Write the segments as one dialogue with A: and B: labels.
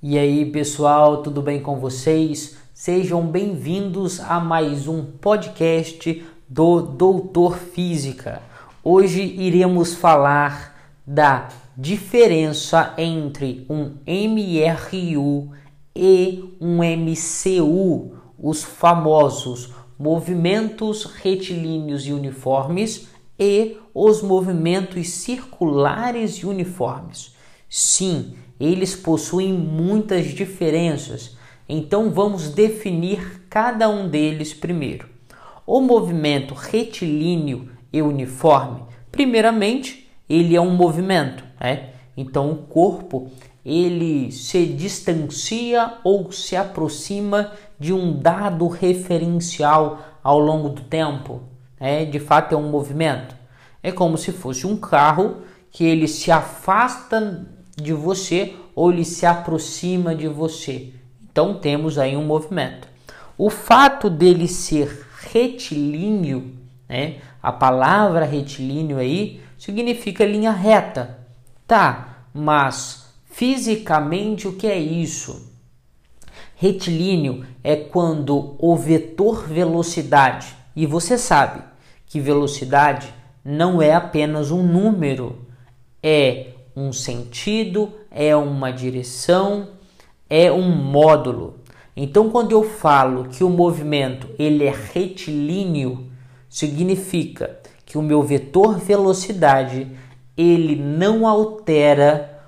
A: E aí, pessoal, tudo bem com vocês? Sejam bem-vindos a mais um podcast do Doutor Física. Hoje iremos falar da diferença entre um MRU e um MCU, os famosos movimentos retilíneos e uniformes e os movimentos circulares e uniformes. Sim, eles possuem muitas diferenças, então vamos definir cada um deles primeiro. O movimento retilíneo e uniforme, primeiramente, ele é um movimento, né? Então o corpo ele se distancia ou se aproxima de um dado referencial ao longo do tempo. Né? De fato, é um movimento. É como se fosse um carro que ele se afasta de você ou ele se aproxima de você. Então temos aí um movimento. O fato dele ser retilíneo, né? A palavra retilíneo aí significa linha reta. Tá, mas fisicamente o que é isso? Retilíneo é quando o vetor velocidade, e você sabe que velocidade não é apenas um número, é um sentido, é uma direção, é um módulo. Então, quando eu falo que o movimento ele é retilíneo, significa que o meu vetor velocidade ele não altera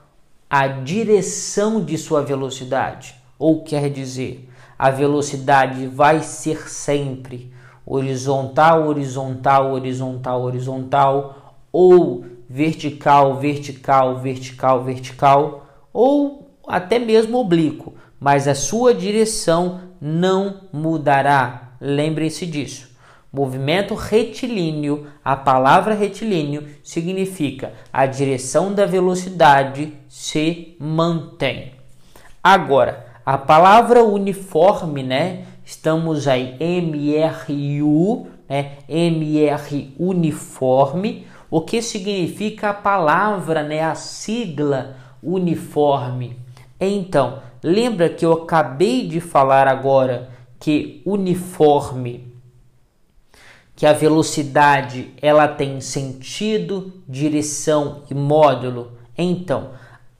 A: a direção de sua velocidade, ou quer dizer, a velocidade vai ser sempre horizontal, horizontal, horizontal, horizontal, ou vertical, vertical, vertical, vertical, ou até mesmo oblíquo, mas a sua direção não mudará. Lembrem-se disso. Movimento retilíneo, a palavra retilíneo significa a direção da velocidade se mantém. Agora, a palavra uniforme, né? Estamos aí MRU, né? MR uniforme o que significa a palavra, né, a sigla uniforme. Então, lembra que eu acabei de falar agora que uniforme, que a velocidade ela tem sentido, direção e módulo. Então,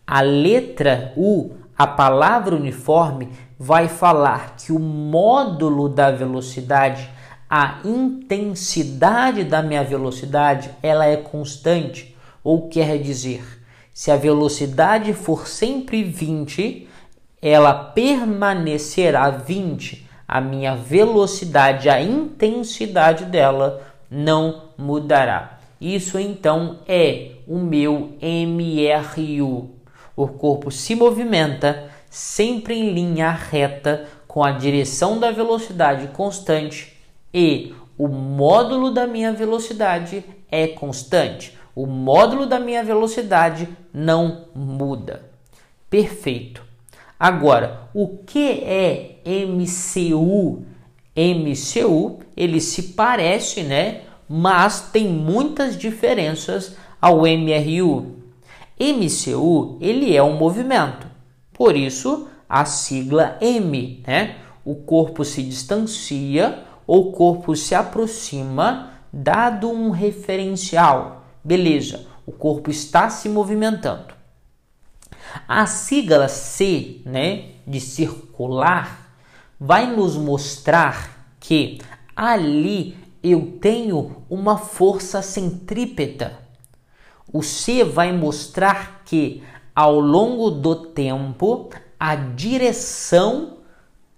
A: a letra U, a palavra uniforme, vai falar que o módulo da velocidade a intensidade da minha velocidade ela é constante, ou quer dizer, se a velocidade for sempre 20, ela permanecerá 20. A minha velocidade, a intensidade dela não mudará. Isso então é o meu MRU. O corpo se movimenta sempre em linha reta com a direção da velocidade constante e o módulo da minha velocidade é constante. O módulo da minha velocidade não muda. Perfeito. Agora, o que é MCU? MCU, ele se parece, né? Mas tem muitas diferenças ao MRU. MCU, ele é um movimento. Por isso, a sigla M, né? O corpo se distancia o corpo se aproxima, dado um referencial. Beleza, o corpo está se movimentando. A sigla C, né, de circular, vai nos mostrar que ali eu tenho uma força centrípeta. O C vai mostrar que ao longo do tempo a direção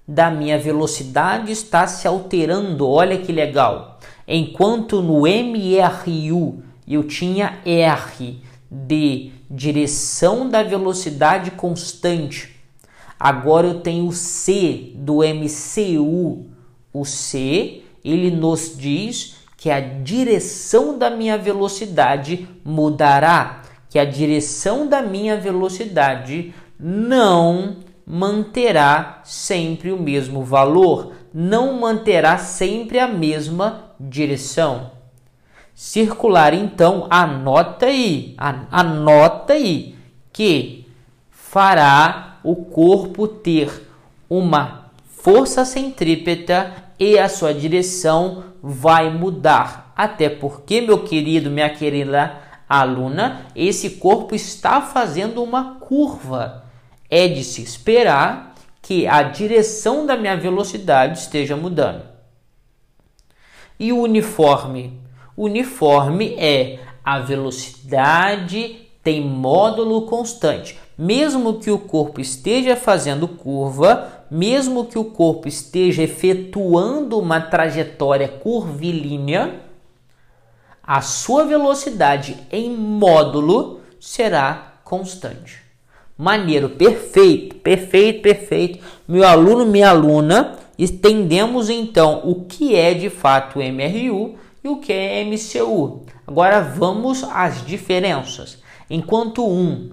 A: da minha velocidade está se alterando. Olha que legal. Enquanto no MRU eu tinha R de direção da velocidade constante, agora eu tenho C do MCU. O C ele nos diz que a direção da minha velocidade mudará, que a direção da minha velocidade não manterá sempre o mesmo valor, não manterá sempre a mesma direção. Circular, então, anota aí, anota aí que fará o corpo ter uma força centrípeta e a sua direção vai mudar. Até porque, meu querido, minha querida aluna, esse corpo está fazendo uma curva. É de se esperar que a direção da minha velocidade esteja mudando. E o uniforme? Uniforme é a velocidade tem módulo constante. Mesmo que o corpo esteja fazendo curva, mesmo que o corpo esteja efetuando uma trajetória curvilínea, a sua velocidade em módulo será constante. Maneiro, perfeito, perfeito, perfeito. Meu aluno, minha aluna, entendemos então o que é de fato MRU e o que é MCU. Agora vamos às diferenças. Enquanto um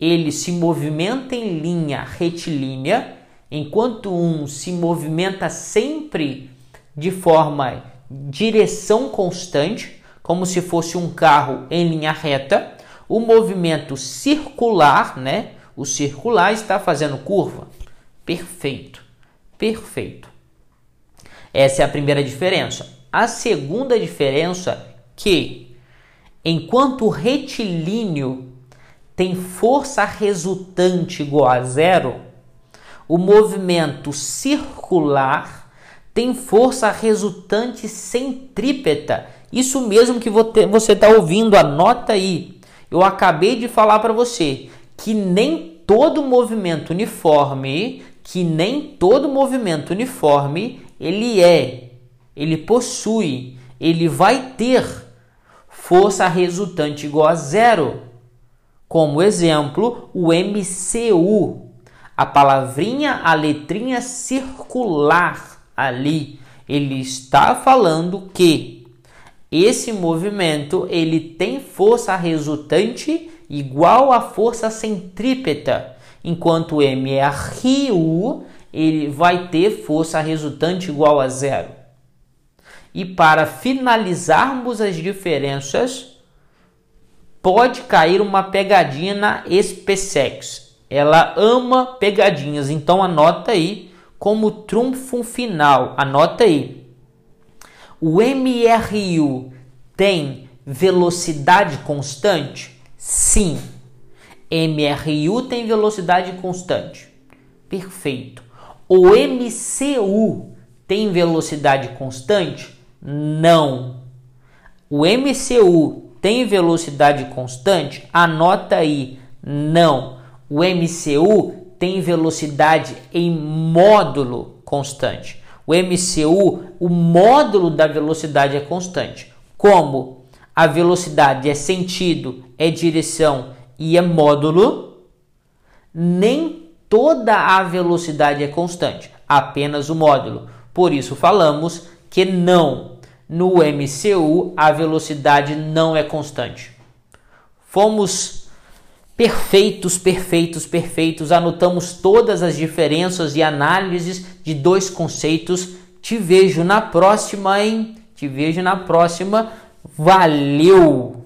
A: ele se movimenta em linha retilínea, enquanto um se movimenta sempre de forma direção constante, como se fosse um carro em linha reta, o movimento circular, né? O circular está fazendo curva. Perfeito. Perfeito. Essa é a primeira diferença. A segunda diferença é que Enquanto o retilíneo tem força resultante igual a zero, o movimento circular tem força resultante centrípeta. Isso mesmo que você está ouvindo, anota aí. Eu acabei de falar para você que nem todo movimento uniforme, que nem todo movimento uniforme ele é, ele possui, ele vai ter força resultante igual a zero. Como exemplo, o MCU, a palavrinha, a letrinha circular ali, ele está falando que esse movimento ele tem força resultante igual à força centrípeta, enquanto MRU ele vai ter força resultante igual a zero. E para finalizarmos as diferenças, pode cair uma pegadinha na SpaceX. Ela ama pegadinhas, então anota aí como trunfo final. Anota aí. O MRU tem velocidade constante? Sim. MRU tem velocidade constante. Perfeito. O MCU tem velocidade constante? Não. O MCU tem velocidade constante? Anota aí. Não. O MCU tem velocidade em módulo constante. O MCU, o módulo da velocidade é constante. Como a velocidade é sentido, é direção e é módulo, nem toda a velocidade é constante, apenas o módulo. Por isso falamos que não. No MCU a velocidade não é constante. Fomos perfeitos, perfeitos, perfeitos. Anotamos todas as diferenças e análises de dois conceitos. Te vejo na próxima, hein? Te vejo na próxima. Valeu!